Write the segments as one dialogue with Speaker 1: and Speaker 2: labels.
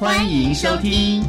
Speaker 1: 欢迎收听。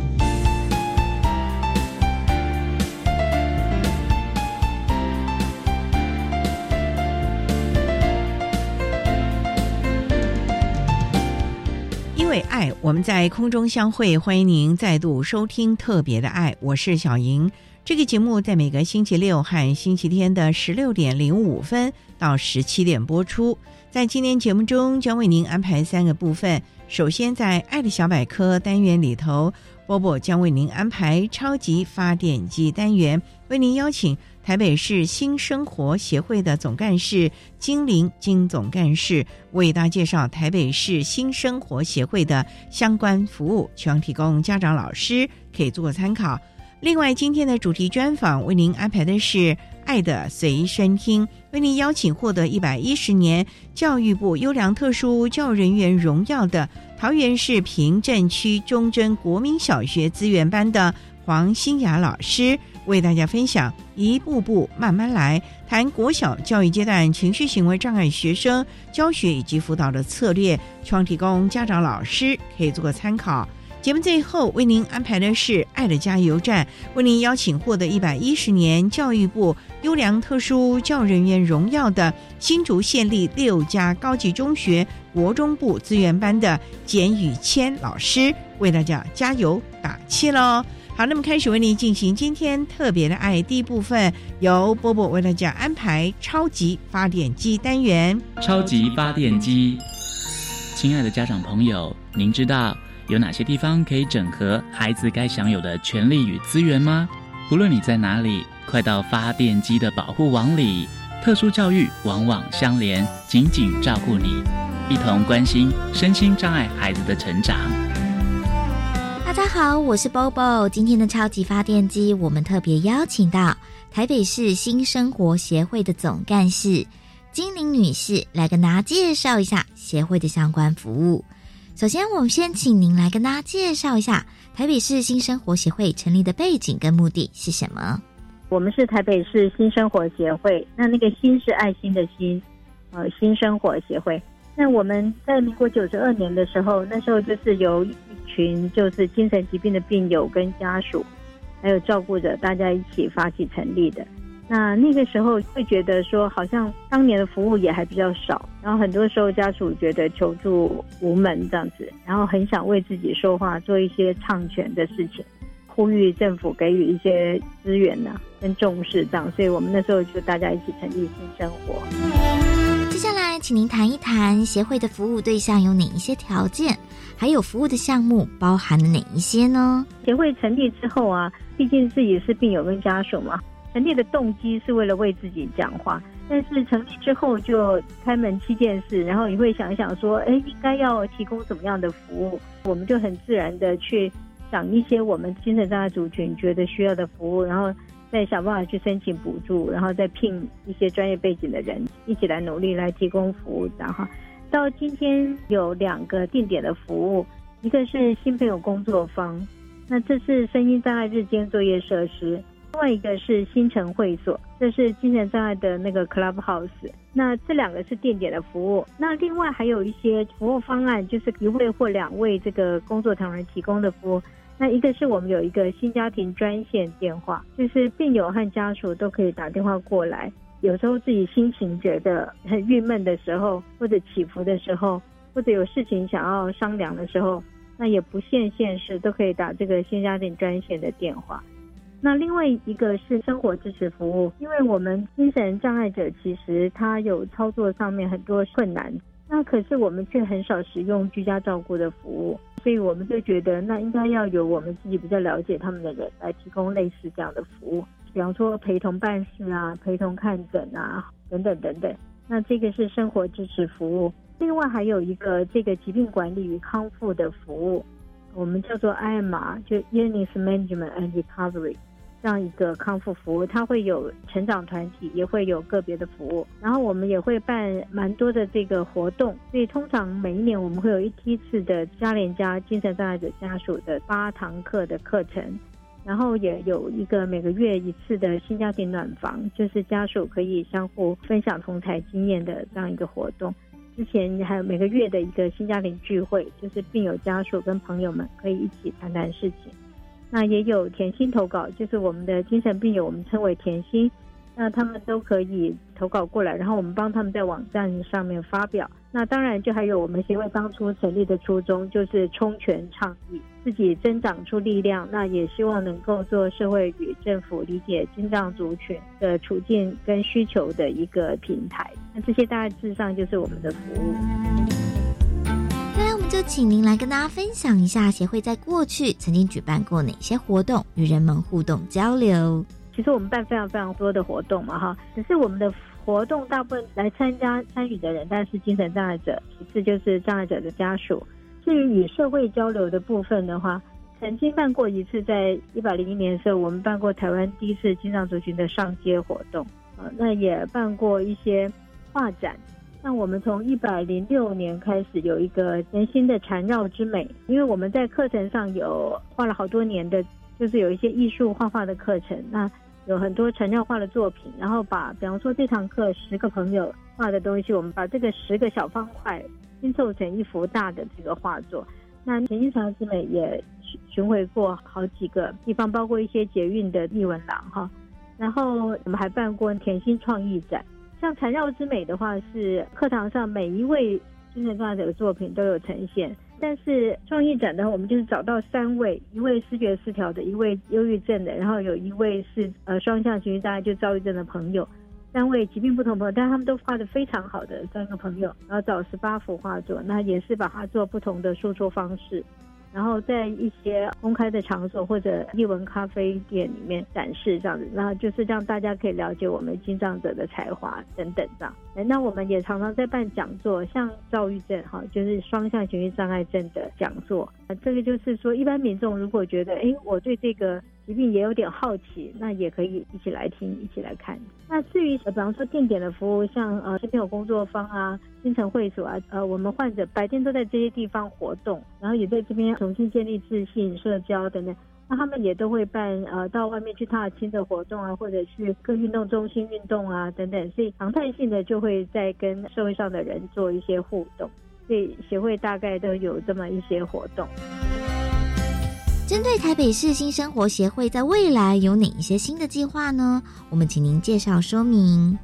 Speaker 2: 因为爱，我们在空中相会。欢迎您再度收听《特别的爱》，我是小莹。这个节目在每个星期六和星期天的十六点零五分到十七点播出。在今天节目中，将为您安排三个部分。首先，在“爱的小百科”单元里头，波波将为您安排“超级发电机”单元，为您邀请台北市新生活协会的总干事金玲金总干事为大家介绍台北市新生活协会的相关服务，希望提供家长、老师可以做个参考。另外，今天的主题专访为您安排的是。爱的随身听，为您邀请获得一百一十年教育部优良特殊教育人员荣耀的桃园市平镇区中贞国民小学资源班的黄新雅老师，为大家分享一步步慢慢来，谈国小教育阶段情绪行为障碍学生教学以及辅导的策略，希望提供家长老师可以做个参考。节目最后为您安排的是“爱的加油站”，为您邀请获得一百一十年教育部优良特殊教人员荣耀的新竹县立六家高级中学国中部资源班的简宇谦老师，为大家加油打气喽！好，那么开始为您进行今天特别的爱第一部分，由波波为大家安排超级发电机单元。
Speaker 1: 超级发电机，亲爱的家长朋友，您知道？有哪些地方可以整合孩子该享有的权利与资源吗？无论你在哪里，快到发电机的保护网里。特殊教育网网相连，紧紧照顾你，一同关心身心障碍孩子的成长。
Speaker 3: 大家好，我是 Bobo。今天的超级发电机，我们特别邀请到台北市新生活协会的总干事金玲女士来跟大家介绍一下协会的相关服务。首先，我们先请您来跟大家介绍一下台北市新生活协会成立的背景跟目的是什么。
Speaker 4: 我们是台北市新生活协会，那那个“新”是爱心的“心”，呃，新生活协会。那我们在民国九十二年的时候，那时候就是由一群就是精神疾病的病友跟家属，还有照顾者，大家一起发起成立的。那那个时候会觉得说，好像当年的服务也还比较少，然后很多时候家属觉得求助无门这样子，然后很想为自己说话，做一些唱权的事情，呼吁政府给予一些资源呐跟重视这样，所以我们那时候就大家一起成立新生活。
Speaker 3: 接下来，请您谈一谈协会的服务对象有哪一些条件，还有服务的项目包含了哪一些呢？
Speaker 4: 协会成立之后啊，毕竟自己是病友跟家属嘛。成立的动机是为了为自己讲话，但是成立之后就开门七件事，然后你会想一想说，哎，应该要提供什么样的服务？我们就很自然的去想一些我们精神障碍族群觉得需要的服务，然后再想办法去申请补助，然后再聘一些专业背景的人一起来努力来提供服务。然后到今天有两个定点的服务，一个是新朋友工作坊，那这是声音障碍日间作业设施。另外一个是新城会所，这是精神障碍的那个 club house。那这两个是定点的服务。那另外还有一些服务方案，就是一位或两位这个工作同仁提供的服务。那一个是我们有一个新家庭专线电话，就是病友和家属都可以打电话过来。有时候自己心情觉得很郁闷的时候，或者起伏的时候，或者有事情想要商量的时候，那也不限县市，都可以打这个新家庭专线的电话。那另外一个是生活支持服务，因为我们精神障碍者其实他有操作上面很多困难，那可是我们却很少使用居家照顾的服务，所以我们就觉得那应该要有我们自己比较了解他们的人来提供类似这样的服务，比方说陪同办事啊、陪同看诊啊等等等等。那这个是生活支持服务，另外还有一个这个疾病管理与康复的服务，我们叫做 IMR，就 Illness Management and Recovery。这样一个康复服务，它会有成长团体，也会有个别的服务。然后我们也会办蛮多的这个活动，所以通常每一年我们会有一批次的嘉联家精神障碍者家属的八堂课的课程，然后也有一个每个月一次的新家庭暖房，就是家属可以相互分享同台经验的这样一个活动。之前还有每个月的一个新家庭聚会，就是病友家属跟朋友们可以一起谈谈事情。那也有甜心投稿，就是我们的精神病友，我们称为甜心，那他们都可以投稿过来，然后我们帮他们在网站上面发表。那当然，就还有我们协会当初成立的初衷，就是充权倡议，自己增长出力量。那也希望能够做社会与政府理解心脏族群的处境跟需求的一个平台。那这些大致上就是我们的服务。
Speaker 3: 就请您来跟大家分享一下协会在过去曾经举办过哪些活动，与人们互动交流。
Speaker 4: 其实我们办非常非常多的活动嘛，哈，只是我们的活动大部分来参加参与的人，但是精神障碍者，其次就是障碍者的家属。至于与社会交流的部分的话，曾经办过一次，在一百零一年的时候，我们办过台湾第一次精藏族群的上街活动，啊，那也办过一些画展。那我们从一百零六年开始有一个全新的缠绕之美，因为我们在课程上有画了好多年的，就是有一些艺术画画的课程，那有很多缠绕画的作品，然后把比方说这堂课十个朋友画的东西，我们把这个十个小方块拼凑成一幅大的这个画作。那全新缠绕之美也巡回过好几个地方，包括一些捷运的艺文廊哈，然后我们还办过甜心创意展。像缠绕之美的话，是课堂上每一位精神障碍者的作品都有呈现。但是创意展的话，我们就是找到三位：一位视觉失调的，一位忧郁症的，然后有一位是呃双向情绪障碍就躁郁症的朋友，三位疾病不同朋友，但他们都画的非常好的三个朋友，然后找十八幅画作，那也是把它做不同的输出方式。然后在一些公开的场所或者艺文咖啡店里面展示这样子，然后就是让大家可以了解我们进藏者的才华等等这样。那我们也常常在办讲座，像躁郁症哈，就是双向情绪障碍症的讲座。这个就是说，一般民众如果觉得，哎，我对这个疾病也有点好奇，那也可以一起来听，一起来看。那至于比方说定点的服务，像呃，这边有工作坊啊、新城会所啊，呃，我们患者白天都在这些地方活动，然后也在这边重新建立自信、社交等等。那他们也都会办呃到外面去踏青的活动啊，或者去各运动中心运动啊等等，所以常态性的就会在跟社会上的人做一些互动。所以协会大概都有这么一些活动。
Speaker 3: 针对台北市新生活协会在未来有哪一些新的计划呢？我们请您介绍说明。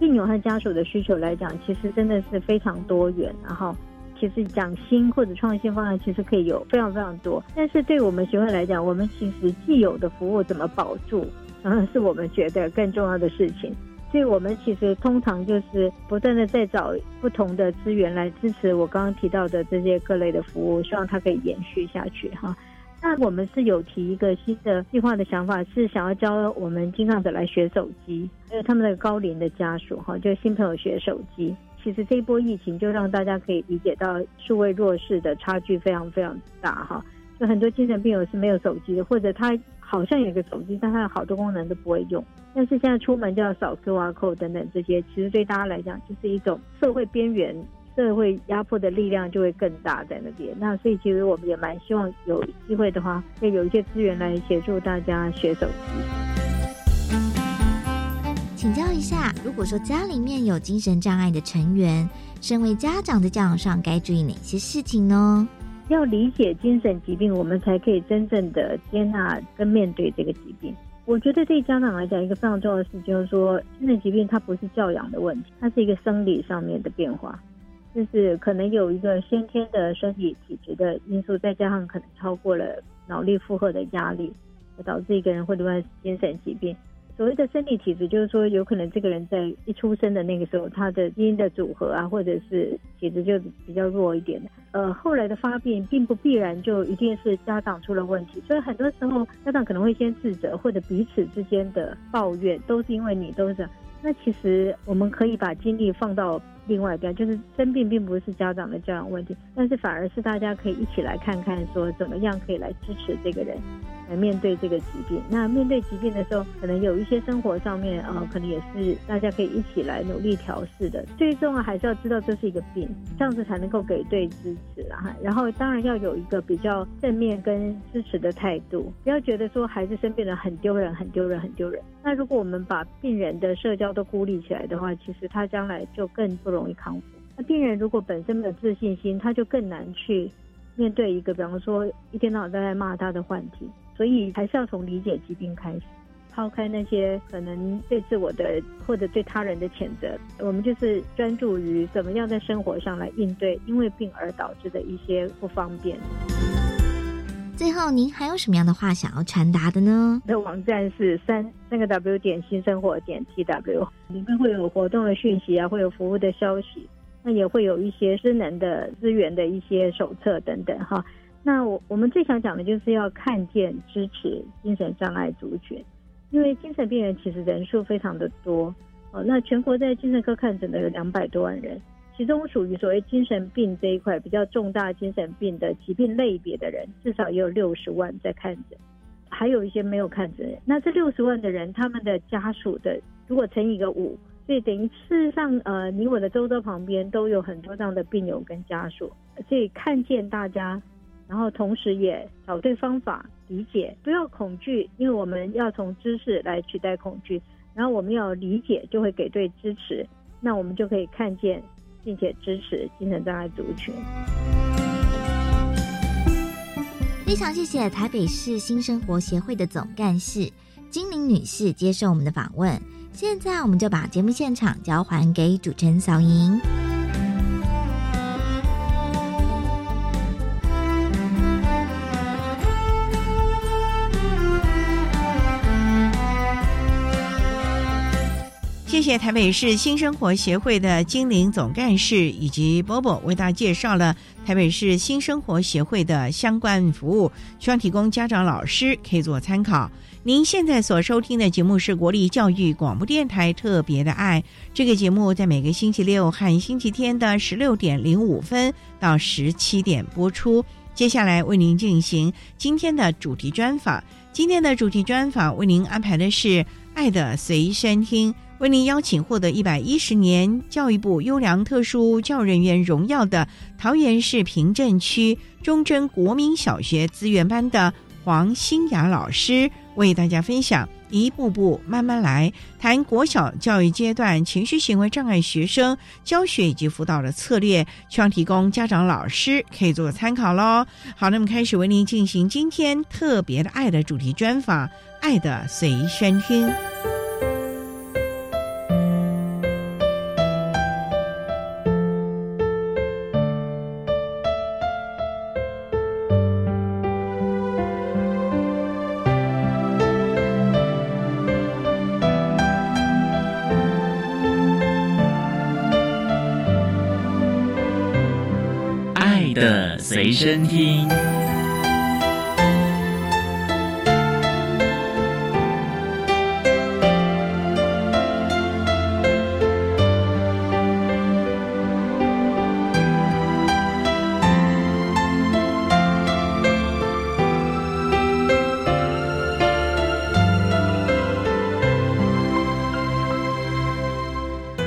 Speaker 4: 病友和家属的需求来讲，其实真的是非常多元，然后。其实讲新或者创新方案，其实可以有非常非常多。但是对我们协会来讲，我们其实既有的服务怎么保住，嗯，是我们觉得更重要的事情。所以我们其实通常就是不断的在找不同的资源来支持我刚刚提到的这些各类的服务，希望它可以延续下去哈。那我们是有提一个新的计划的想法，是想要教我们经常者来学手机，还有他们的高龄的家属哈，就新朋友学手机。其实这一波疫情就让大家可以理解到数位弱势的差距非常非常大哈，就很多精神病友是没有手机的，或者他好像有个手机，但他有好多功能都不会用。但是现在出门就要扫 QR code 等等这些，其实对大家来讲就是一种社会边缘、社会压迫的力量就会更大在那边。那所以其实我们也蛮希望有机会的话，可以有一些资源来协助大家学手机。
Speaker 3: 请教一下，如果说家里面有精神障碍的成员，身为家长的教养上该注意哪些事情呢？
Speaker 4: 要理解精神疾病，我们才可以真正的接纳跟面对这个疾病。我觉得对家长来讲，一个非常重要的事就是说，精神疾病它不是教养的问题，它是一个生理上面的变化，就是可能有一个先天的身体体质的因素，再加上可能超过了脑力负荷的压力。导致一个人会罹患精神疾病。所谓的生理体质，就是说有可能这个人在一出生的那个时候，他的基因的组合啊，或者是体质就比较弱一点的。呃，后来的发病并不必然就一定是家长出了问题，所以很多时候家长可能会先自责，或者彼此之间的抱怨，都是因为你都是。那其实我们可以把精力放到另外一边，就是生病并不是家长的教养问题，但是反而是大家可以一起来看看，说怎么样可以来支持这个人。来面对这个疾病。那面对疾病的时候，可能有一些生活上面呃，可能也是大家可以一起来努力调试的。最重要还是要知道这是一个病，这样子才能够给对支持啊。然后当然要有一个比较正面跟支持的态度，不要觉得说孩子生病了很丢人、很丢人、很丢人。那如果我们把病人的社交都孤立起来的话，其实他将来就更不容易康复。那病人如果本身没有自信心，他就更难去面对一个，比方说一天到晚都在骂他的患体。所以还是要从理解疾病开始，抛开那些可能对自我的或者对他人的谴责，我们就是专注于怎么样在生活上来应对因为病而导致的一些不方便。
Speaker 3: 最后，您还有什么样的话想要传达的呢？
Speaker 4: 的网站是三三个 W 点新生活点 T W，里面会有活动的讯息啊，会有服务的消息，那也会有一些失能的资源的一些手册等等哈。那我我们最想讲的就是要看见支持精神障碍族群，因为精神病人其实人数非常的多哦。那全国在精神科看诊的有两百多万人。其中属于所谓精神病这一块比较重大精神病的疾病类别的人，至少也有六十万在看诊，还有一些没有看诊。那这六十万的人，他们的家属的如果乘以个五，所以等于事实上，呃，你我的周遭旁边都有很多这样的病友跟家属，所以看见大家，然后同时也找对方法理解，不要恐惧，因为我们要从知识来取代恐惧，然后我们要理解，就会给对支持，那我们就可以看见。并且支持精神障碍族群。
Speaker 3: 非常谢谢台北市新生活协会的总干事金玲女士接受我们的访问。现在，我们就把节目现场交还给主持人小莹。
Speaker 2: 谢谢台北市新生活协会的精灵总干事以及波波为大家介绍了台北市新生活协会的相关服务，希望提供家长、老师可以做参考。您现在所收听的节目是国立教育广播电台特别的爱，这个节目在每个星期六和星期天的十六点零五分到十七点播出。接下来为您进行今天的主题专访，今天的主题专访为您安排的是《爱的随身听》。为您邀请获得一百一十年教育部优良特殊教人员荣耀的桃园市平镇区忠贞国民小学资源班的黄新雅老师，为大家分享一步步慢慢来，谈国小教育阶段情绪行为障碍学生教学以及辅导的策略，希望提供家长老师可以做参考喽。好，那么开始为您进行今天特别的爱的主题专访，爱的随身听。
Speaker 1: 随身听。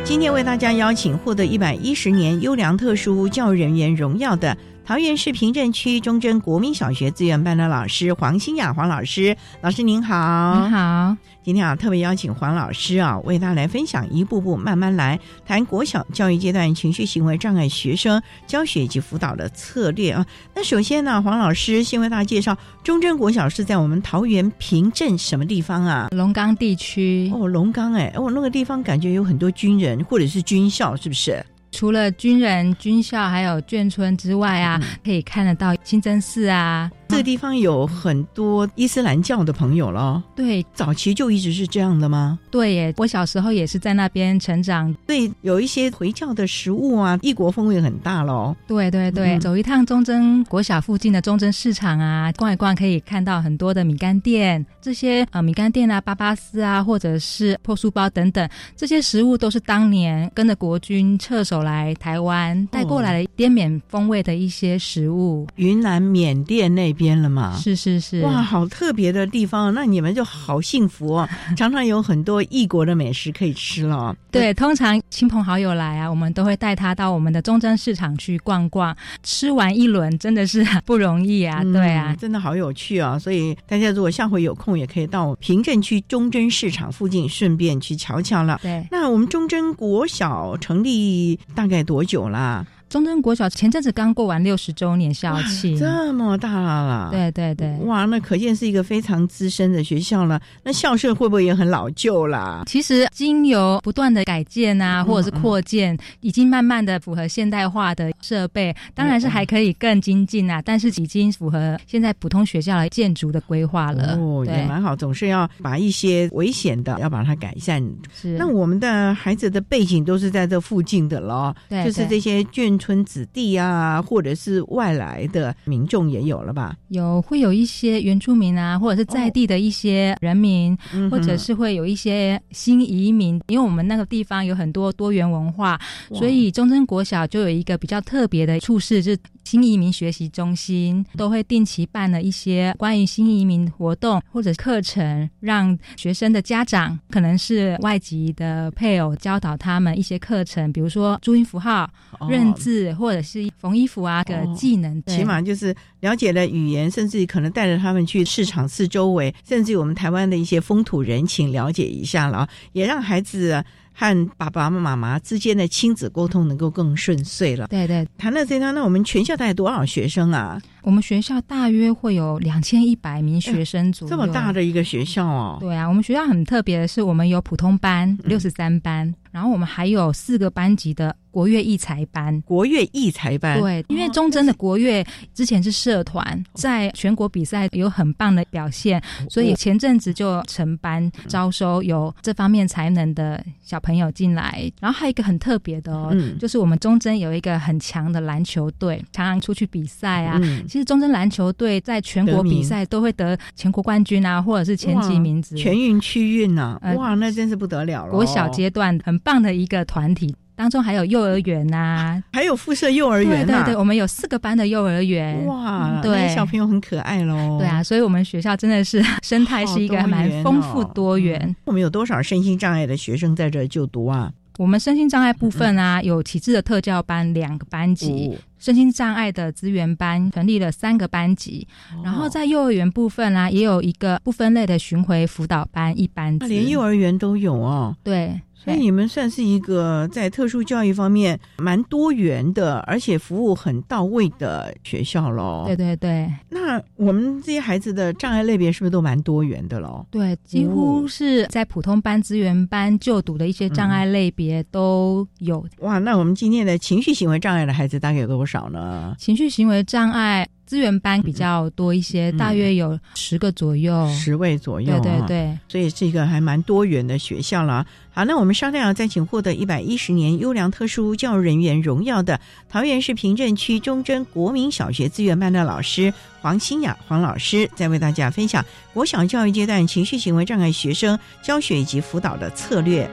Speaker 1: 今天为大家邀请获得一百一十年优良特殊教育人员荣耀的。桃园市平镇区中贞国民小学资源班的老师黄新雅黄老师，老师您好，
Speaker 5: 您好。
Speaker 1: 今天啊，特别邀请黄老师啊，为大家来分享一步步慢慢来，谈国小教育阶段情绪行为障碍学生教学以及辅导的策略啊。那首先呢，黄老师先为大家介绍忠贞国小是在我们桃园平镇什么地方啊？
Speaker 5: 龙岗地区
Speaker 1: 哦，龙岗哎，哦，那个地方感觉有很多军人或者是军校，是不是？
Speaker 5: 除了军人、军校还有眷村之外啊，可以看得到清真寺啊、
Speaker 2: 这个地方有很多伊斯兰教的朋友了。
Speaker 5: 对，
Speaker 2: 早期就一直是这样的吗？
Speaker 5: 对耶，我小时候也是在那边成长。
Speaker 2: 对，有一些回教的食物啊，异国风味很大喽。
Speaker 5: 对对对，走一趟中贞国小附近的中贞市场啊，逛一逛可以看到很多的米干店，这些呃米干店啊、巴巴斯啊，或者是破书包等等，这些食物都是当年跟着国军撤守来台湾带过来的滇缅风味的一些食物。
Speaker 2: 云南、缅甸那边了嘛？
Speaker 5: 是是是，
Speaker 2: 哇，好特别的地方，那你们就好幸福哦，常常有很多异国的美食可以吃了。
Speaker 5: 对，通常亲朋好友来啊，我们都会带他到我们的中正市场去逛逛，吃完一轮真的是不容易啊。对啊，
Speaker 2: 真的好有趣啊！所以大家如果下回有空，也可以到平镇区中正市场附近，顺便去瞧瞧了。
Speaker 5: 对，
Speaker 2: 那我们中正国小成立大概多久啦？
Speaker 5: 中正国小前阵子刚过完六十周年校庆，
Speaker 2: 这么大了，
Speaker 5: 对对对，
Speaker 2: 哇，那可见是一个非常资深的学校了。那校舍会不会也很老旧啦？
Speaker 5: 其实经由不断的改建啊，或者是扩建，已经慢慢的符合现代化的设备，当然是还可以更精进啊。但是已经符合现在普通学校的建筑的规划了。
Speaker 2: 哦，也蛮好，总是要把一些危险的要把它改善。
Speaker 5: 是，
Speaker 2: 那我们的孩子的背景都是在这附近的了，
Speaker 5: 对，
Speaker 2: 就是这些眷。村子弟啊，或者是外来的民众也有了吧？
Speaker 5: 有，会有一些原住民啊，或者是在地的一些人民，或者是会有一些新移民。因为我们那个地方有很多多元文化，所以中正国小就有一个比较特别的处事，就是新移民学习中心，都会定期办了一些关于新移民活动或者课程，让学生的家长可能是外籍的配偶教导他们一些课程，比如说注音符号、认字。或者是缝衣服啊的技能，
Speaker 2: 起码就是了解了语言，甚至可能带着他们去市场四周围，甚至我们台湾的一些风土人情了解一下了，也让孩子和爸爸妈妈之间的亲子沟通能够更顺遂了。
Speaker 5: 对对，
Speaker 2: 谈到这张，那我们全校大概多少学生啊？
Speaker 5: 我们学校大约会有两千一百名学生左右，
Speaker 2: 这么大的一个学校哦。
Speaker 5: 对啊，我们学校很特别的是，我们有普通班六十三班，然后我们还有四个班级的。国乐艺才班，
Speaker 2: 国乐艺才班，
Speaker 5: 对，因为中贞的国乐之前是社团，在全国比赛有很棒的表现，所以前阵子就成班招收有这方面才能的小朋友进来。然后还有一个很特别的哦，就是我们中贞有一个很强的篮球队，常常出去比赛啊。其实中贞篮球队在全国比赛都会得全国冠军啊，或者是前几名。
Speaker 2: 全运区运呐，哇，那真是不得了了。
Speaker 5: 国小阶段很棒的一个团体。当中还有幼儿园呐，
Speaker 2: 还有附设幼儿园
Speaker 5: 对对对，我们有四个班的幼儿园。
Speaker 2: 哇，对，小朋友很可爱喽。
Speaker 5: 对啊，所以我们学校真的是生态是一个蛮丰富多元。
Speaker 2: 我们有多少身心障碍的学生在这就读啊？
Speaker 5: 我们身心障碍部分啊，有体质的特教班两个班级，身心障碍的资源班成立了三个班级，然后在幼儿园部分啊，也有一个不分类的巡回辅导班一班。
Speaker 2: 连幼儿园都有哦。
Speaker 5: 对。
Speaker 2: 所以你们算是一个在特殊教育方面蛮多元的，而且服务很到位的学校喽。
Speaker 5: 对对对，
Speaker 2: 那我们这些孩子的障碍类别是不是都蛮多元的喽？
Speaker 5: 对，几乎是在普通班、资源班就读的一些障碍类别都有。
Speaker 2: 哇，那我们今天的情绪行为障碍的孩子大概有多少呢？
Speaker 5: 情绪行为障碍。资源班比较多一些，大约有十个左右，
Speaker 2: 十位左右。
Speaker 5: 对对对，
Speaker 2: 所以是一个还蛮多元的学校了。好，那我们商量再请获得一百一十年优良特殊教育人员荣耀的桃园市平镇区忠贞国民小学资源班的老师黄新雅黄老师，再为大家分享国小教育阶段情绪行为障碍学生教学以及辅导的策略。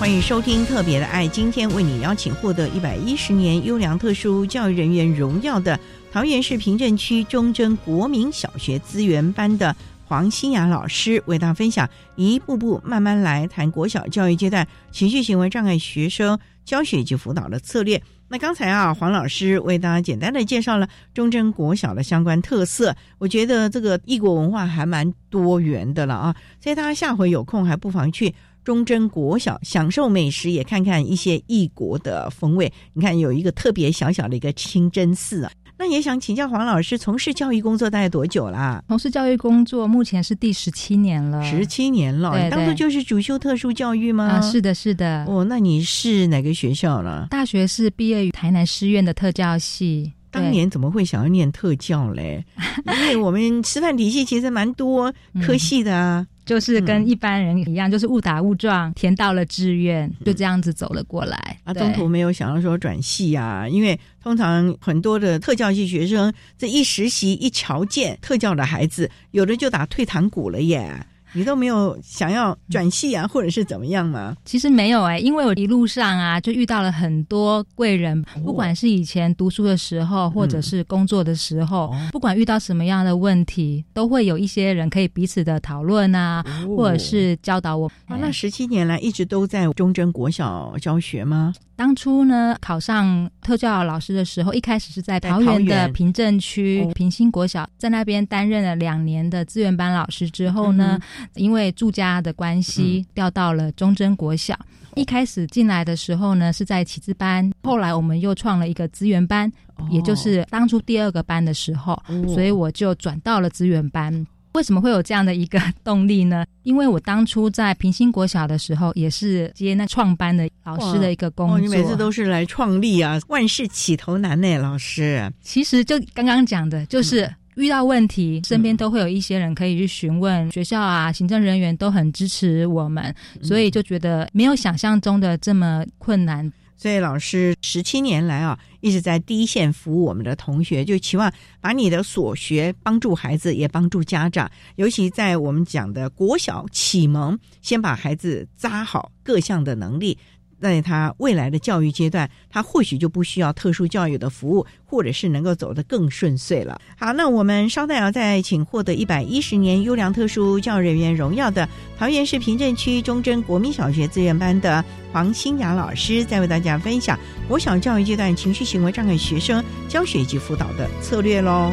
Speaker 2: 欢迎收听《特别的爱》。今天为你邀请获得一百一十年优良特殊教育人员荣耀的桃园市平镇区中正国民小学资源班的黄新雅老师，为大家分享一步步慢慢来谈国小教育阶段情绪行为障碍学生教学以及辅导的策略。那刚才啊，黄老师为大家简单的介绍了中正国小的相关特色，我觉得这个异国文化还蛮多元的了啊，所以大家下回有空还不妨去中正国小享受美食，也看看一些异国的风味。你看有一个特别小小的一个清真寺啊。那也想请教黄老师，从事教育工作大概多久啦？
Speaker 5: 从事教育工作目前是第十七年了。
Speaker 2: 十七年了，
Speaker 5: 对
Speaker 2: 当初就是主修特殊教育吗？
Speaker 5: 啊，是的，是的。
Speaker 2: 哦，那你是哪个学校呢？
Speaker 5: 大学是毕业于台南师院的特教系。
Speaker 2: 当年怎么会想要念特教嘞？因为我们师范体系其实蛮多科系的啊。
Speaker 5: 就是跟一般人一样，就是误打误撞填到了志愿，就这样子走了过来。
Speaker 2: 啊，中途没有想到说转系啊，因为通常很多的特教系学生这一实习一瞧见特教的孩子，有的就打退堂鼓了耶。你都没有想要转系啊，或者是怎么样吗？
Speaker 5: 其实没有哎，因为我一路上啊，就遇到了很多贵人，不管是以前读书的时候，或者是工作的时候，不管遇到什么样的问题，都会有一些人可以彼此的讨论啊，或者是教导我。
Speaker 2: 啊，那十七年来一直都在中正国小教学吗？
Speaker 5: 当初呢，考上特教老师的时候，一开始是在桃园的平镇区平兴国小，在那边担任了两年的资源班老师之后呢，因为住家的关系，调到了中贞国小。一开始进来的时候呢，是在启智班，后来我们又创了一个资源班，也就是当初第二个班的时候，所以我就转到了资源班。为什么会有这样的一个动力呢？因为我当初在平兴国小的时候，也是接那创班的老师的一个工作。
Speaker 2: 你每次都是来创立啊，万事起头难呢，老师。
Speaker 5: 其实就刚刚讲的，就是遇到问题，身边都会有一些人可以去询问，学校啊，行政人员都很支持我们，所以就觉得没有想象中的这么困难。
Speaker 2: 所以老师十七年来啊，一直在第一线服务我们的同学，就期望把你的所学帮助孩子，也帮助家长。尤其在我们讲的国小启蒙，先把孩子扎好各项的能力。在他未来的教育阶段，他或许就不需要特殊教育的服务，或者是能够走得更顺遂了。好，那我们稍待要再请获得一百一十年优良特殊教育人员荣耀的桃园市平镇区中贞国民小学资源班的黄新雅老师，再为大家分享国小教育阶段情绪行为障碍学生教学及辅导的策略喽。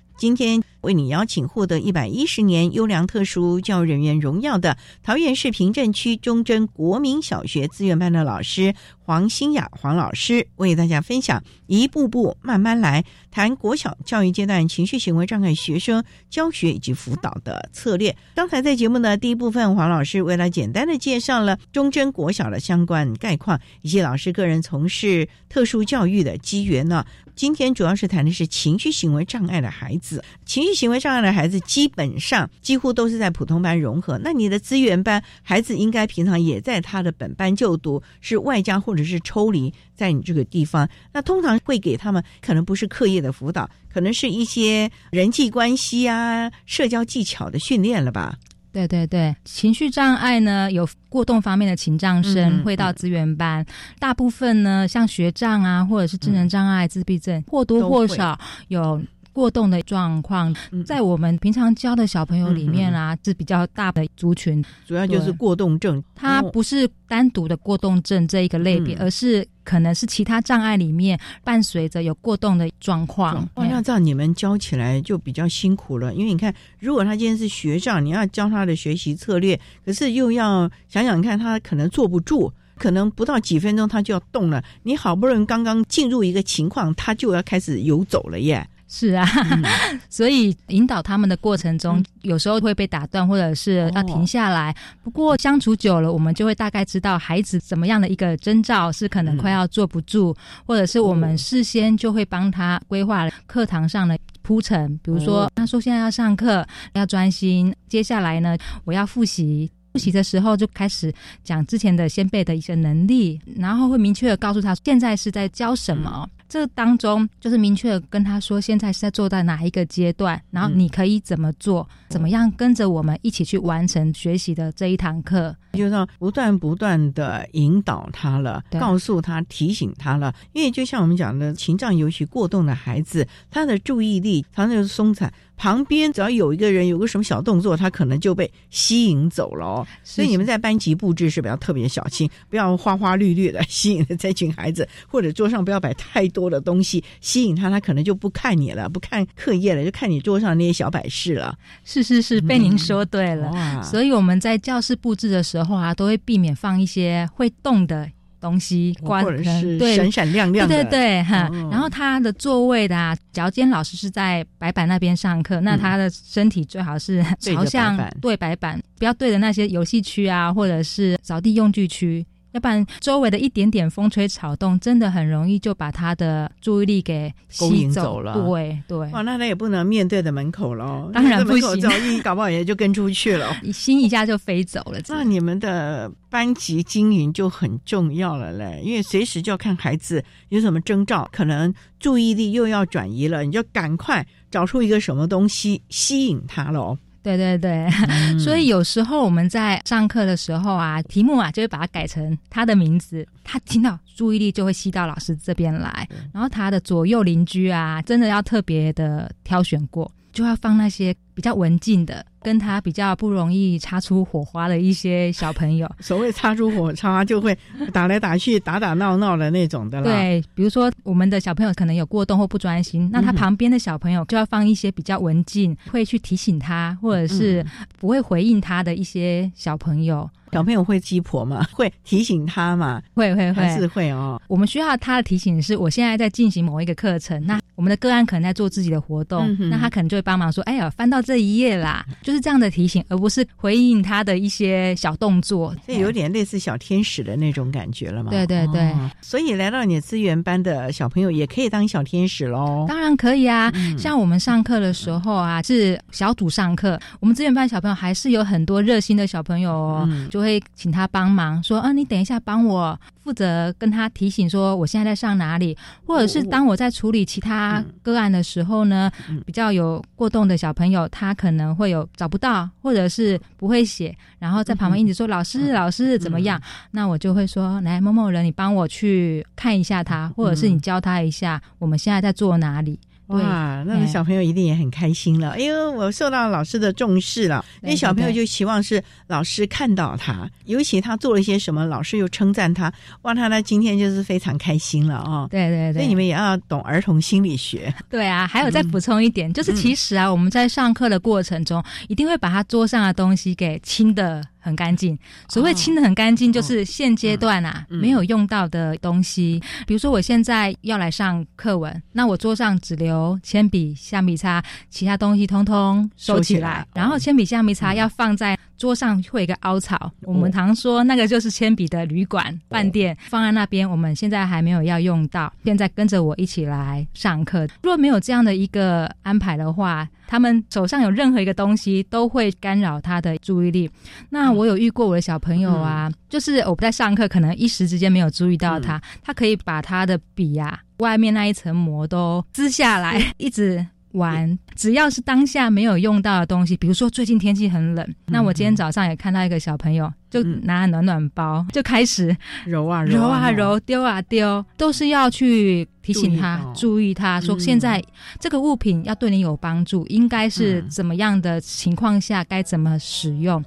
Speaker 2: 今天为你邀请获得一百一十年优良特殊教育人员荣耀的桃园市平镇区中贞国民小学资源班的老师黄新雅黄老师，为大家分享一步步慢慢来，谈国小教育阶段情绪行为障碍学生教学以及辅导的策略。刚才在节目的第一部分，黄老师为了简单的介绍了中贞国小的相关概况，以及老师个人从事特殊教育的机缘呢。今天主要是谈的是情绪行为障碍的孩子，情绪行为障碍的孩子基本上几乎都是在普通班融合。那你的资源班孩子应该平常也在他的本班就读，是外加或者是抽离在你这个地方。那通常会给他们可能不是课业的辅导，可能是一些人际关系啊、社交技巧的训练了吧。
Speaker 5: 对对对，情绪障碍呢，有过动方面的情障生会到资源班，大部分呢，像学障啊，或者是智能障碍、自闭症，或多或少有过动的状况。在我们平常教的小朋友里面啊，是比较大的族群，
Speaker 2: 主要就是过动症。
Speaker 5: 它不是单独的过动症这一个类别，而是。可能是其他障碍里面伴随着有过动的状况。
Speaker 2: 那这样你们教起来就比较辛苦了，因为你看，如果他今天是学障，你要教他的学习策略，可是又要想想看，他可能坐不住，可能不到几分钟他就要动了。你好不容易刚刚进入一个情况，他就要开始游走了耶。
Speaker 5: 是啊，所以引导他们的过程中，有时候会被打断，或者是要停下来。不过相处久了，我们就会大概知道孩子怎么样的一个征兆是可能快要坐不住，或者是我们事先就会帮他规划课堂上的铺陈。比如说，他说现在要上课，要专心，接下来呢，我要复习。复习的时候就开始讲之前的先辈的一些能力，然后会明确的告诉他现在是在教什么。这当中就是明确的跟他说现在是在做到哪一个阶段，然后你可以怎么做，怎么样跟着我们一起去完成学习的这一堂课，
Speaker 2: 就是要不断不断的引导他了，告诉他提醒他了。因为就像我们讲的，情障尤其过动的孩子，他的注意力常常就是松散。旁边只要有一个人有个什么小动作，他可能就被吸引走了哦。所以你们在班级布置是比较特别小心，不要花花绿绿的 吸引这群孩子，或者桌上不要摆太多的东西吸引他，他可能就不看你了，不看课业了，就看你桌上那些小摆饰了。
Speaker 5: 是是是，被您说对了。所以我们在教室布置的时候啊，都会避免放一些会动的。东西
Speaker 2: 或者是闪闪亮亮
Speaker 5: 的，对对对哈。然后他的座位的啊，脚尖老师是在白板那边上课，那他的身体最好是朝向对白板，不要对着那些游戏区啊，或者是扫地用具区。要不然，周围的一点点风吹草动，真的很容易就把他的注意力给
Speaker 2: 吸引走了。
Speaker 5: 对对，
Speaker 2: 哇，那他也不能面对着门口喽。
Speaker 5: 当然不行，
Speaker 2: 一搞不好也就跟出去了，
Speaker 5: 心一下就飞走了。
Speaker 2: 那你们的班级经营就很重要了嘞，因为随时就要看孩子有什么征兆，可能注意力又要转移了，你就赶快找出一个什么东西吸引他喽。
Speaker 5: 对对对，所以有时候我们在上课的时候啊，题目啊就会把它改成他的名字，他听到注意力就会吸到老师这边来，然后他的左右邻居啊，真的要特别的挑选过。就要放那些比较文静的，跟他比较不容易擦出火花的一些小朋友。
Speaker 2: 所谓擦出火花，就会打来打去、打打闹闹的那种的啦。
Speaker 5: 对，比如说我们的小朋友可能有过动或不专心，那他旁边的小朋友就要放一些比较文静，会去提醒他，或者是不会回应他的一些小朋友。
Speaker 2: 小朋友会鸡婆吗？会提醒他吗？
Speaker 5: 会会会
Speaker 2: 还是会哦。
Speaker 5: 我们需要他的提醒是，我现在在进行某一个课程，那我们的个案可能在做自己的活动，
Speaker 2: 嗯
Speaker 5: 那他可能就会帮忙说：“哎呀，翻到这一页啦。”就是这样的提醒，而不是回应他的一些小动作。
Speaker 2: 这有点类似小天使的那种感觉了嘛？
Speaker 5: 对对对
Speaker 2: 哦所以来到你的资源班的小朋友也可以当小天使喽。
Speaker 5: 当然可以啊，
Speaker 2: 嗯
Speaker 5: 像我们上课的时候啊，是小组上课，我们资源班小朋友还是有很多热心的小朋友哦，
Speaker 2: 嗯
Speaker 5: 就会请他帮忙，说啊，你等一下帮我负责跟他提醒说我现在在上哪里，或者是当我在处理其他个案的时候呢，
Speaker 2: 嗯
Speaker 5: 比较有过动的小朋友，他可能会有找不到，或者是不会写，然后在旁边一直说、老师老师怎么样，那我就会说来某某人，你帮我去看一下他，或者是你教他一下我们现在在做哪里。对
Speaker 2: 哇，那个
Speaker 5: 哎
Speaker 2: 小朋友一定也很开心了。哎为，我受到老师的重视了。因为小朋友就希望是老师看到他，尤其他做了一些什么，老师又称赞他，哇，他他今天就是非常开心了哦。
Speaker 5: 对对对，
Speaker 2: 所以你们也要懂儿童心理学。
Speaker 5: 对啊，还有再补充一点，
Speaker 2: 嗯
Speaker 5: 就是其实啊，我们在上课的过程中，一定会把他桌上的东西给清的很干净。所谓清的很干净，就是现阶段啊、
Speaker 2: 嗯。
Speaker 5: 没有用到的东西，比如说我现在要来上课文，那我桌上只留铅笔、橡皮擦，其他东西通通收起来，
Speaker 2: 收起来
Speaker 5: 然后铅笔、橡皮擦要放在桌上会有一个凹槽，我们常说那个就是铅笔的旅馆、饭店，放在那边。我们现在还没有要用到，现在跟着我一起来上课。如果没有这样的一个安排的话，他们手上有任何一个东西都会干扰他的注意力。那我有遇过我的小朋友啊，就是我不在上课，可能一时之间没有注意到他，他可以把他的笔啊、外面那一层膜都撕下来，一直玩。只要是当下没有用到的东西，比如说最近天气很冷，那我今天早上也看到一个小朋友，就拿暖暖包就开始
Speaker 2: 揉啊
Speaker 5: 揉啊
Speaker 2: 啊
Speaker 5: 揉，丢啊丢，都是要去提醒他
Speaker 2: 注意
Speaker 5: 他，说
Speaker 2: 嗯
Speaker 5: 现在这个物品要对你有帮助，应该是怎么样的情况下该怎么使用。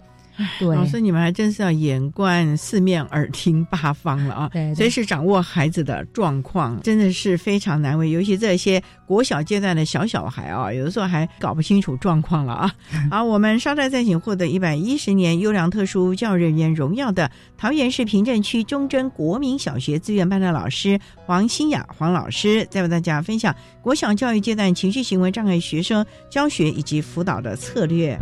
Speaker 5: 对，
Speaker 2: 老师，你们还真是要眼观四面，耳听八方了啊！
Speaker 5: 对对
Speaker 2: 随时掌握孩子的状况，真的是非常难为。尤其这些国小阶段的小小孩啊，有的时候还搞不清楚状况了啊！好，我们稍待再请获得一百一十年优良特殊教育人员荣耀的桃园市平镇区忠贞国民小学资源班的老师黄新雅黄老师，再为大家分享国小教育阶段情绪行为障碍学生教学以及辅导的策略。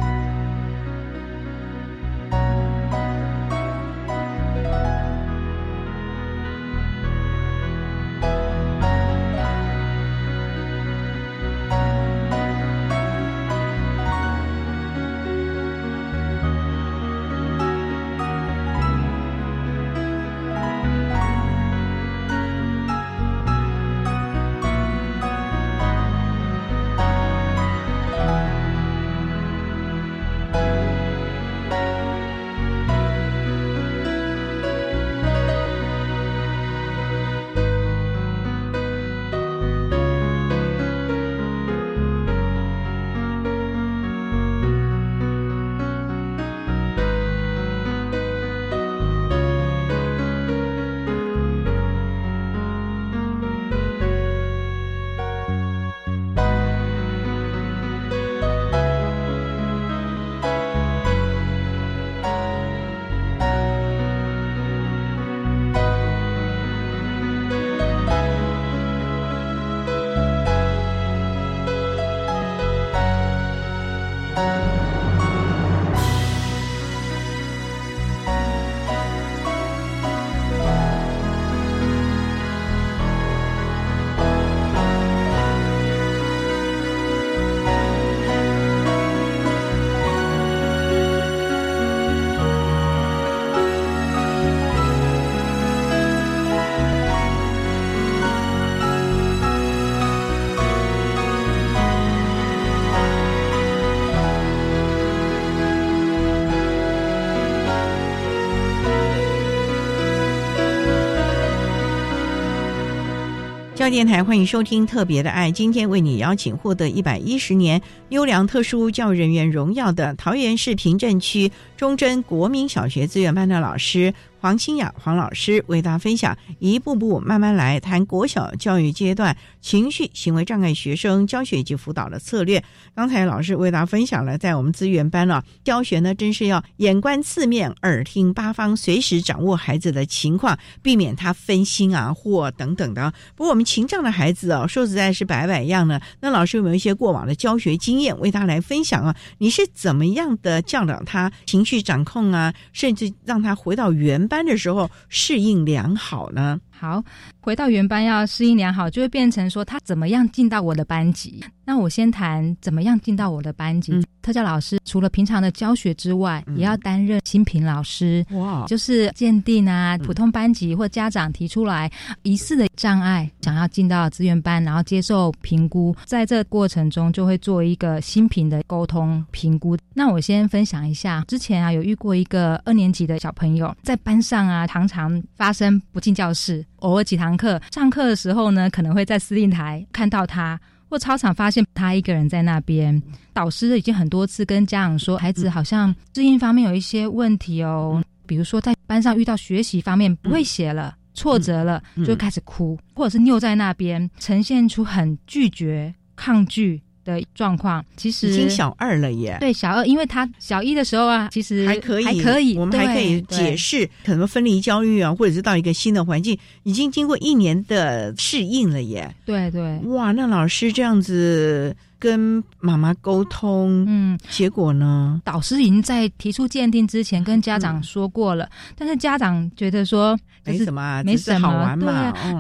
Speaker 2: 教电台欢迎收听《特别的爱》，今天为你邀请获得一百一十年优良特殊教育人员荣耀的桃园市平镇区忠贞国民小学资源班的老师黄清雅黄老师为大家分享一步步慢慢来谈国小教育阶段情绪行为障碍学生教学以及辅导的策略。刚才老师为大家分享了，在我们资源班呢教学呢，真是要眼观四面，耳听八方，随时掌握孩子的情况，避免他分心啊或等等的。不过我们情障的孩子哦，说实在是百百样呢。那老师有没有一些过往的教学经验为他来分享啊？你是怎么样的教导他情绪掌控啊，甚至让他回到原班的时候适应良好呢？
Speaker 5: 好，回到原班要适应良好，就会变成说他怎么样进到我的班级。那我先谈怎么样进到我的班级。特教老师除了平常的教学之外，也要担任新评老师。哇，就是鉴定啊，普通班级或家长提出来疑似的障碍，想要进到资源班，然后接受评估，在这过程中就会做一个新评的沟通评估。那我先分享一下，之前啊有遇过一个二年级的小朋友，在班上啊常常发生不进教室。偶尔几堂课上课的时候呢，可能会在司令台看到他，或操场发现他一个人在那边。导师已经很多次跟家长说，孩子好像适应方面有一些问题哦，比如说在班上遇到学习方面不会写了，挫折了就开始哭，或者是拗在那边，呈现出很拒绝、抗拒。的状况其实
Speaker 2: 已经小二了耶。
Speaker 5: 对，小二，因为他小一的时候啊，其实
Speaker 2: 还可以，
Speaker 5: 还可以，
Speaker 2: 我们还可以解释，可能分离焦虑啊，或者是到一个新的环境，已经经过一年的适应了耶。
Speaker 5: 对对，
Speaker 2: 哇，那老师这样子。跟妈妈沟通，嗯，结果呢？
Speaker 5: 导师已经在提出鉴定之前跟家长说过了，但是家长觉得说
Speaker 2: 没什么，
Speaker 5: 没什么，对。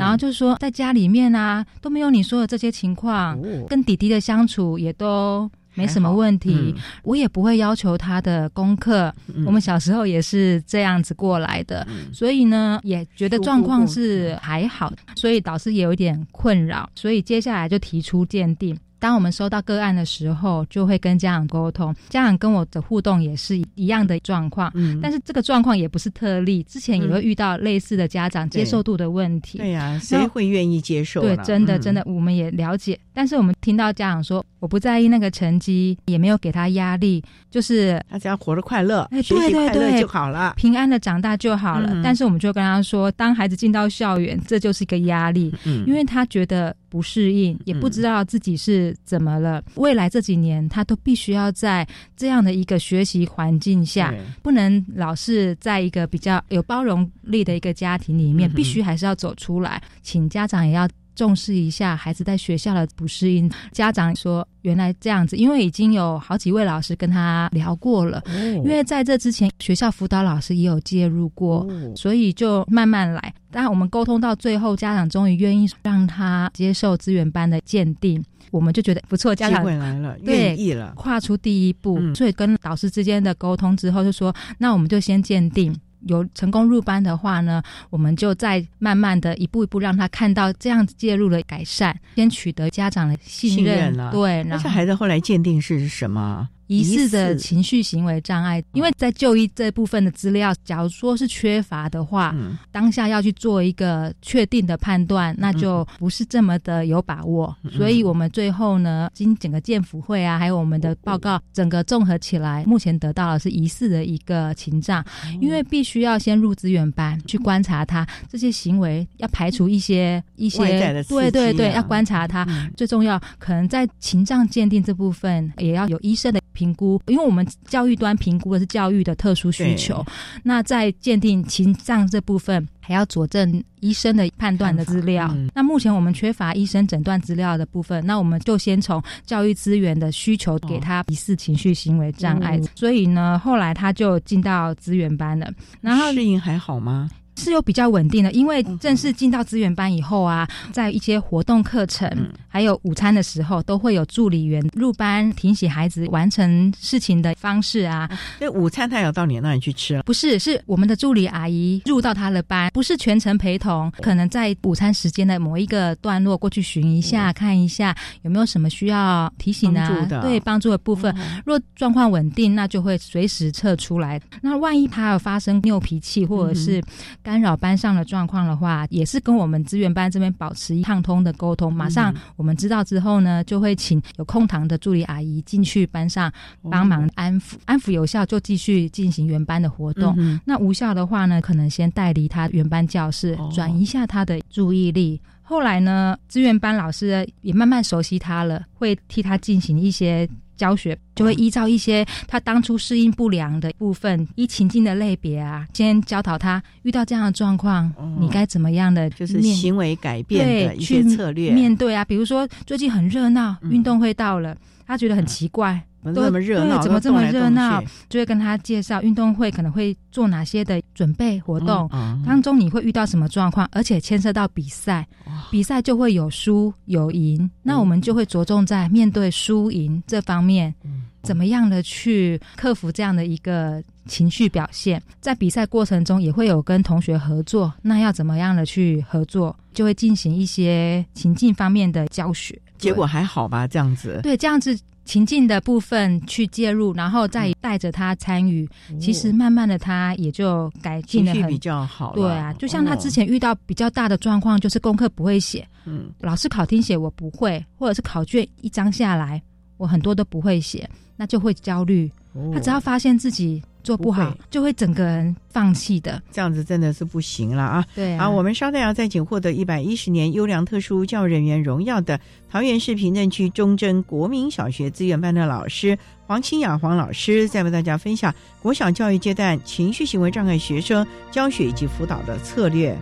Speaker 5: 然后就是说在家里面啊都没有你说的这些情况，跟弟弟的相处也都没什么问题，我也不会要求他的功课。我们小时候也是这样子过来的，所以呢也觉得状况是还好，所以导师也有点困扰，所以接下来就提出鉴定。当我们收到个案的时候，就会跟家长沟通。家长跟我的互动也是一样的状况，嗯，但是这个状况也不是特例，之前也会遇到类似的家长接受度的问题。
Speaker 2: 对呀，谁会愿意接受？
Speaker 5: 对，真的真的，我们也了解。但是我们听到家长说，我不在意那个成绩，也没有给他压力，就是
Speaker 2: 他只要活得快乐，
Speaker 5: 哎，对对对，
Speaker 2: 就好了，
Speaker 5: 平安的长大就好了。但是我们就跟他说，当孩子进到校园，这就是一个压力，嗯，因为他觉得。不适应，也不知道自己是怎么了。未来这几年，他都必须要在这样的一个学习环境下，不能老是在一个比较有包容力的一个家庭里面，必须还是要走出来。请家长也要。重视一下孩子在学校的不适应。家长说：“原来这样子，因为已经有好几位老师跟他聊过了。因为在这之前，学校辅导老师也有介入过，所以就慢慢来。但我们沟通到最后，家长终于愿意让他接受资源班的鉴定，我们就觉得不错。家长
Speaker 2: 来了，愿意了，
Speaker 5: 跨出第一步。所以跟导师之间的沟通之后，就说：那我们就先鉴定。”有成功入班的话呢，我们就再慢慢的一步一步让他看到这样子介入的改善，先取得家长的信任。对，
Speaker 2: 那孩子后来鉴定是什么？
Speaker 5: 疑似的情绪行为障碍，因为在就医这部分的资料，假如说是缺乏的话，当下要去做一个确定的判断，那就不是这么的有把握。所以我们最后呢，经整个建辅会啊，还有我们的报告，整个综合起来，目前得到的是疑似的一个情障，因为必须要先入资源班去观察他这些行为，要排除一些一些对对对，要观察他。最重要，可能在情障鉴定这部分，也要有医生的。评估，因为我们教育端评估的是教育的特殊需求，那在鉴定情障这部分，还要佐证医生的判断的资料。那目前我们缺乏医生诊断资料的部分，那我们就先从教育资源的需求给他疑似情绪行为障碍，所以呢，后来他就进到资源班了。然后
Speaker 2: 适应还好吗？
Speaker 5: 是有比较稳定的，因为正式进到资源班以后啊，在一些活动课程还有午餐的时候，都会有助理员入班提醒孩子完成事情的方式啊。
Speaker 2: 那午餐他有到你那里去吃？
Speaker 5: 不是，是我们的助理阿姨入到他的班，不是全程陪同，可能在午餐时间的某一个段落过去巡一下，看一下有没有什么需要提醒啊，对帮助的部分。若状况稳定，那就会随时撤出来。那万一他有发生拗脾气或者是干扰班上的状况的话，也是跟我们资源班这边保持畅通的沟通。马上我们知道之后呢，就会请有空堂的助理阿姨进去班上帮忙安抚，安抚有效就继续进行原班的活动。那无效的话呢，可能先带离他原班教室，转移一下他的注意力。后来呢，资源班老师也慢慢熟悉他了，会替他进行一些教学，就会依照一些他当初适应不良的部分，依情境的类别啊，先教导他遇到这样的状况，你该怎么样的，
Speaker 2: 就是行为改变的一些策略
Speaker 5: 面对啊。比如说最近很热闹，运动会到了，他觉得很奇怪。
Speaker 2: 这么热闹，
Speaker 5: 怎么这么热闹？就会跟他介绍运动会可能会做哪些的准备活动，当中你会遇到什么状况，而且牵涉到比赛，比赛就会有输有赢，那我们就会着重在面对输赢这方面，怎么样的去克服这样的一个情绪表现。在比赛过程中也会有跟同学合作，那要怎么样的去合作，就会进行一些情境方面的教学。
Speaker 2: 结果还好吧？这样子，
Speaker 5: 对，这样子。情境的部分去介入，然后再带着他参与，其实慢慢的他也就改进的很
Speaker 2: 比较好。
Speaker 5: 对啊，就像他之前遇到比较大的状况，就是功课不会写，嗯，老师考听写我不会，或者是考卷一张下来，我很多都不会写，那就会焦虑。他只要发现自己。做不好就会整个人放弃的，
Speaker 2: 这样子真的是不行了啊！
Speaker 5: 对，
Speaker 2: 啊，我们稍待要再请获得一百一十年优良特殊教育人员荣耀的桃园市平镇区中正国民小学资源班的老师黄清雅黄老师，再为大家分享国小教育阶段情绪行为障碍学生教学以及辅导的策略。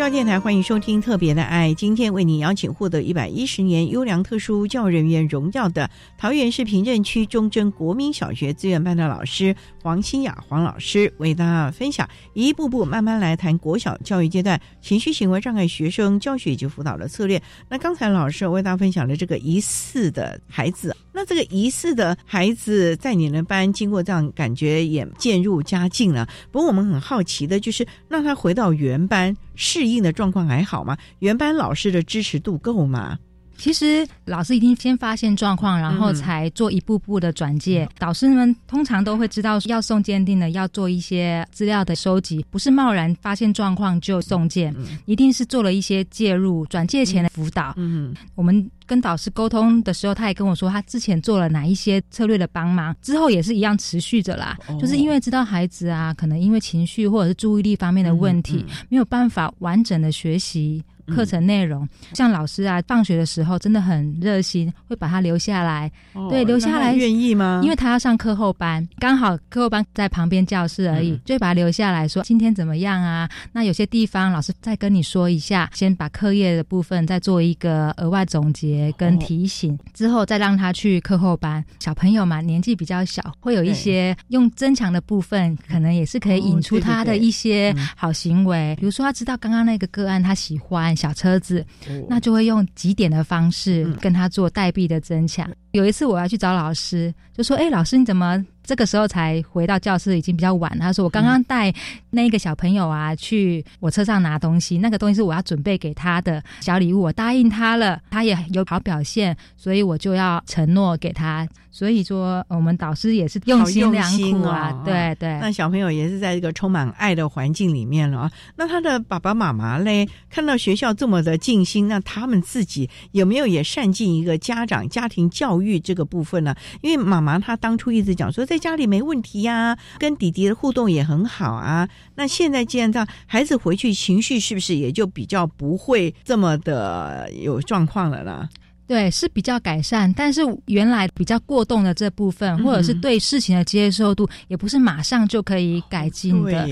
Speaker 2: 教电台欢迎收听《特别的爱》，今天为您邀请获得一百一十年优良特殊教育人员荣耀的桃园市平镇区中正国民小学资源班的老师黄新雅黄老师，为大家分享一步步慢慢来谈国小教育阶段情绪行为障碍学生教学以及辅导的策略。那刚才老师为大家分享了这个疑似的孩子，那这个疑似的孩子在你们班经过这样感觉也渐入佳境了。不过我们很好奇的就是，让他回到原班适。应的状况还好吗？原班老师的支持度够吗？
Speaker 5: 其实老师一定先发现状况，然后才做一步步的转介。导师们通常都会知道要送鉴定的，要做一些资料的收集，不是贸然发现状况就送件，一定是做了一些介入、转介前的辅导。嗯，我们跟导师沟通的时候，他也跟我说，他之前做了哪一些策略的帮忙，之后也是一样持续着啦。就是因为知道孩子啊，可能因为情绪或者是注意力方面的问题，没有办法完整的学习。课程内容，像老师啊，放学的时候真的很热心，会把他留下来。对，留下来
Speaker 2: 愿意吗？
Speaker 5: 因为他要上课后班，刚好课后班在旁边教室而已，就会把他留下来说今天怎么样啊？那有些地方老师再跟你说一下，先把课业的部分再做一个额外总结跟提醒，之后再让他去课后班。小朋友嘛，年纪比较小，会有一些用增强的部分，可能也是可以引出他的一些好行为。比如说，他知道刚刚那个个案他喜欢。小车子，那就会用几点的方式跟他做代币的增强。有一次我要去找老师，就说：“哎，老师你怎么？”这个时候才回到教室，已经比较晚。他说：“我刚刚带那个小朋友啊去我车上拿东西，那个东西是我要准备给他的小礼物，我答应他了，他也有好表现，所以我就要承诺给他。所以说，我们导师也是用心良苦啊，对对。
Speaker 2: 那小朋友也是在一个充满爱的环境里面了啊。那他的爸爸妈妈嘞，看到学校这么的尽心，那他们自己有没有也善尽一个家长家庭教育这个部分呢？因为妈妈她当初一直讲说，在家里没问题呀，跟弟弟的互动也很好啊。那现在既然这样，孩子回去情绪是不是也就比较不会这么的有状况了呢？
Speaker 5: 对，是比较改善，但是原来比较过动的这部分，或者是对事情的接受度，也不是马上就可以改进的。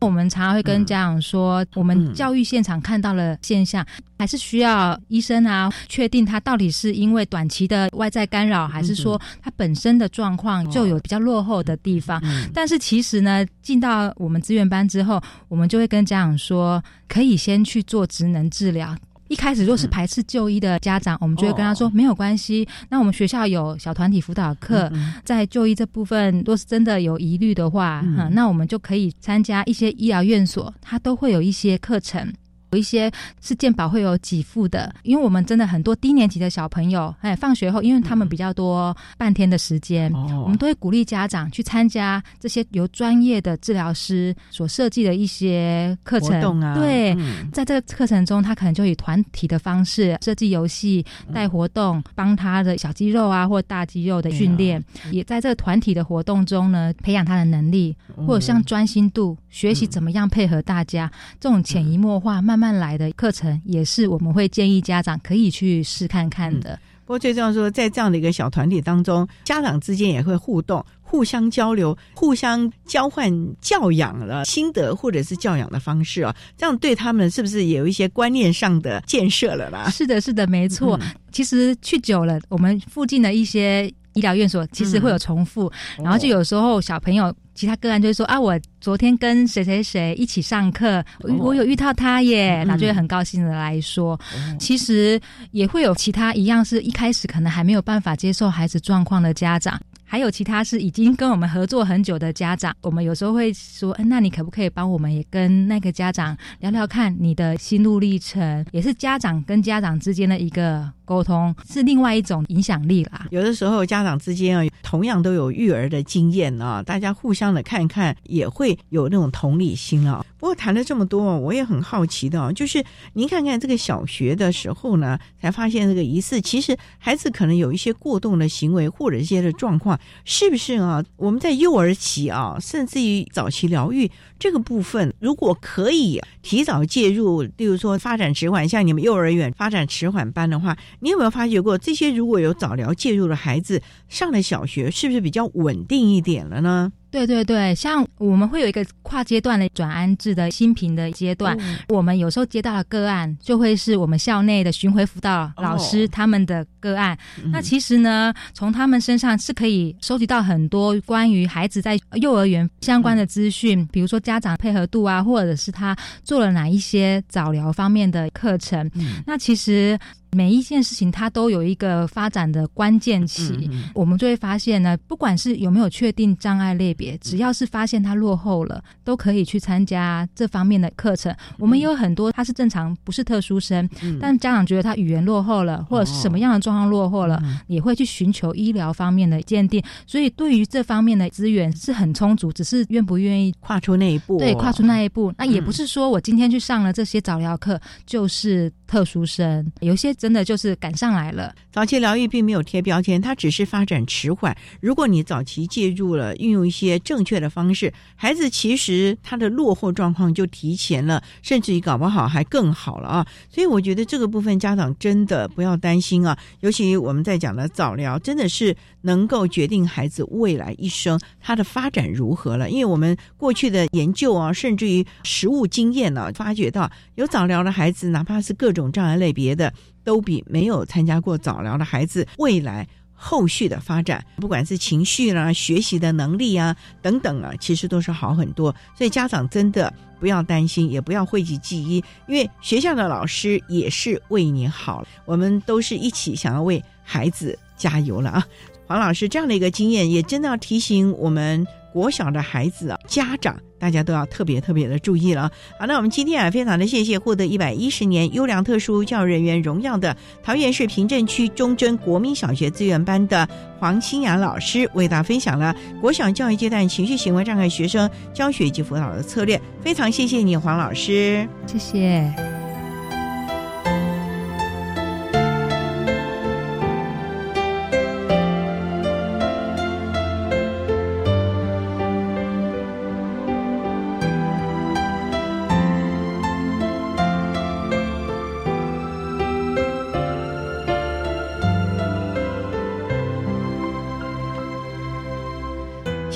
Speaker 5: 我们常常会跟家长说，我们教育现场看到了现象，还是需要医生啊，确定他到底是因为短期的外在干扰，还是说他本身的状况就有比较落后的地方。但是其实呢，进到我们资源班之后，我们就会跟家长说，可以先去做职能治疗。一开始若是排斥就医的家长，我们就会跟他说没有关系。那我们学校有小团体辅导课，在就医这部分，若是真的有疑虑的话，嗯，那我们就可以参加一些医疗院所，它都会有一些课程。有一些是健保会有给付的，因为我们真的很多低年级的小朋友，哎，放学后，因为他们比较多半天的时间，我们都会鼓励家长去参加这些由专业的治疗师所设计的一些课程。啊。对，在这个课程中，他可能就以团体的方式设计游戏、带活动，帮他的小肌肉啊或大肌肉的训练，也在这个团体的活动中呢，培养他的能力，或者像专心度、学习怎么样配合大家，这种潜移默化慢。慢来的课程也是我们会建议家长可以去试看看的。
Speaker 2: 不过最重要说，在这样的一个小团体当中，家长之间也会互动、互相交流、互相交换教养了心得，或者是教养的方式啊。这样对他们是不是也有一些观念上的建设了啦？
Speaker 5: 是的，是的，没错。其实去久了，我们附近的一些医疗院所其实会有重复，然后就有时候小朋友。其他个案就会说啊，我昨天跟谁谁谁一起上课，我有遇到他耶，那就会很高兴的来说。其实也会有其他一样是一开始可能还没有办法接受孩子状况的家长，还有其他是已经跟我们合作很久的家长，我们有时候会说，嗯那你可不可以帮我们也跟那个家长聊聊看你的心路历程，也是家长跟家长之间的一个沟通，是另外一种影响力啦。
Speaker 2: 有的时候家长之间啊，同样都有育儿的经验啊，大家互相。的看一看也会有那种同理心啊。不过谈了这么多，我也很好奇的，就是您看看这个小学的时候呢，才发现这个疑似，其实孩子可能有一些过动的行为或者一些的状况，是不是啊？我们在幼儿期啊，甚至于早期疗愈这个部分，如果可以提早介入，例如说发展迟缓，像你们幼儿园发展迟缓班的话，你有没有发觉过这些如果有早疗介入的孩子上了小学，是不是比较稳定一点了呢？
Speaker 5: 对对对，像我们会有一个跨阶段的转安置的新品的阶段，我们有时候接到的个案，就会是我们校内的巡回辅导老师他们的个案。那其实呢，从他们身上是可以收集到很多关于孩子在幼儿园相关的资讯，比如说家长配合度啊，或者是他做了哪一些早疗方面的课程。那其实。每一件事情它都有一个发展的关键期，我们就会发现呢，不管是有没有确定障碍类别，只要是发现它落后了，都可以去参加这方面的课程。我们也有很多他是正常，不是特殊生，但家长觉得他语言落后了，或者是什么样的状况落后了，也会去寻求医疗方面的鉴定。所以对于这方面的资源是很充足，只是愿不愿意
Speaker 2: 跨出那一步。
Speaker 5: 对，跨出那一步，那也不是说我今天去上了这些早疗课就是特殊生，有些。真的就是赶上来了。
Speaker 2: 早期疗愈并没有贴标签，它只是发展迟缓。如果你早期介入了，运用一些正确的方式，孩子其实他的落后状况就提前了，甚至于搞不好还更好了啊！所以我觉得这个部分家长真的不要担心啊。尤其我们在讲的早疗，真的是能够决定孩子未来一生他的发展如何了。因为我们过去的研究啊，甚至于实物经验呢，发觉到有早疗的孩子，哪怕是各种障碍类别的。都比没有参加过早疗的孩子未来后续的发展，不管是情绪啦、学习的能力啊等等啊，其实都是好很多。所以家长真的不要担心，也不要讳疾忌医，因为学校的老师也是为你好，我们都是一起想要为孩子加油了啊！黄老师这样的一个经验，也真的要提醒我们国小的孩子啊，家长。大家都要特别特别的注意了。好，那我们今天啊，非常的谢谢获得一百一十年优良特殊教育人员荣耀的桃园市平镇区中贞国民小学资源班的黄清雅老师，为大家分享了国小教育阶段情绪行为障碍学生教学及辅导的策略。非常谢谢你，黄老师，
Speaker 5: 谢谢。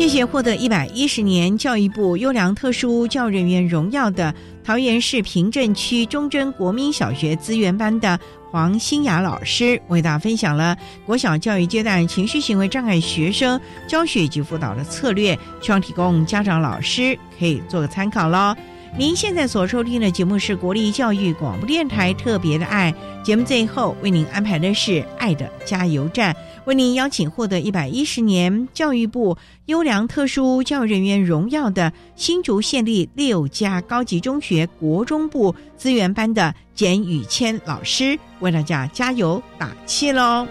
Speaker 2: 谢谢获得一百一十年教育部优良特殊教人员荣耀的桃园市平镇区中贞国民小学资源班的黄新雅老师，为大家分享了国小教育阶段情绪行为障碍学生教学及辅导的策略，希望提供家长老师可以做个参考喽。您现在所收听的节目是国立教育广播电台特别的爱节目，最后为您安排的是爱的加油站。为您邀请获得一百一十年教育部优良特殊教育人员荣耀的新竹县立六家高级中学国中部资源班的简宇谦老师，为大家加油打气喽！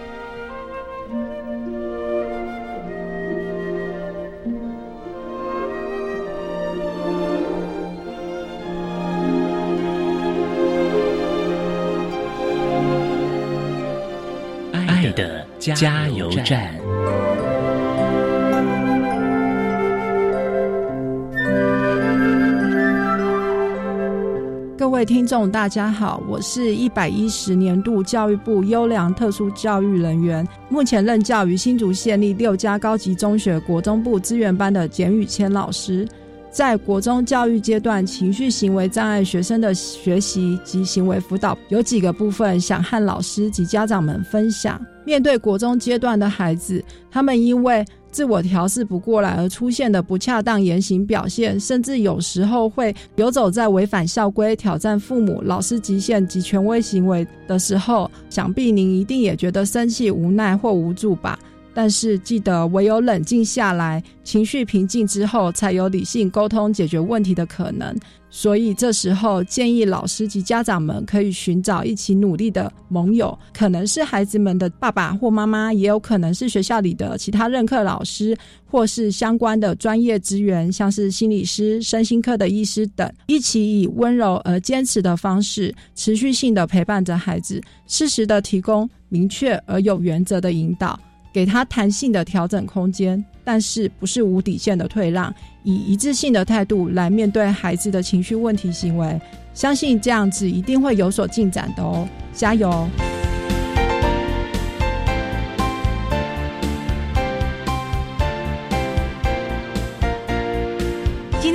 Speaker 1: 加油站。
Speaker 6: 各位听众，大家好，我是一百一十年度教育部优良特殊教育人员，目前任教于新竹县立六家高级中学国中部资源班的简宇谦老师。在国中教育阶段，情绪行为障碍学生的学习及行为辅导有几个部分，想和老师及家长们分享。面对国中阶段的孩子，他们因为自我调试不过来而出现的不恰当言行表现，甚至有时候会游走在违反校规、挑战父母、老师极限及权威行为的时候，想必您一定也觉得生气、无奈或无助吧。但是记得，唯有冷静下来，情绪平静之后，才有理性沟通解决问题的可能。所以这时候建议老师及家长们可以寻找一起努力的盟友，可能是孩子们的爸爸或妈妈，也有可能是学校里的其他任课老师，或是相关的专业资源，像是心理师、身心科的医师等，一起以温柔而坚持的方式，持续性的陪伴着孩子，适时的提供明确而有原则的引导。给他弹性的调整空间，但是不是无底线的退让，以一致性的态度来面对孩子的情绪问题行为，相信这样子一定会有所进展的哦，加油！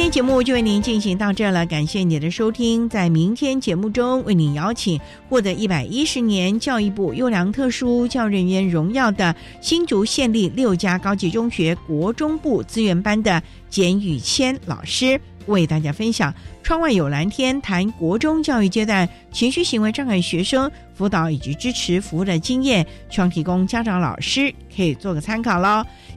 Speaker 2: 天节目就为您进行到这了，感谢您的收听。在明天节目中，为您邀请获得一百一十年教育部优良特殊教育人员荣耀的新竹县立六家高级中学国中部资源班的简宇谦老师，为大家分享“窗外有蓝天”谈国中教育阶段情绪行为障碍学生辅导以及支持服务的经验，希望提供家长老师可以做个参考喽。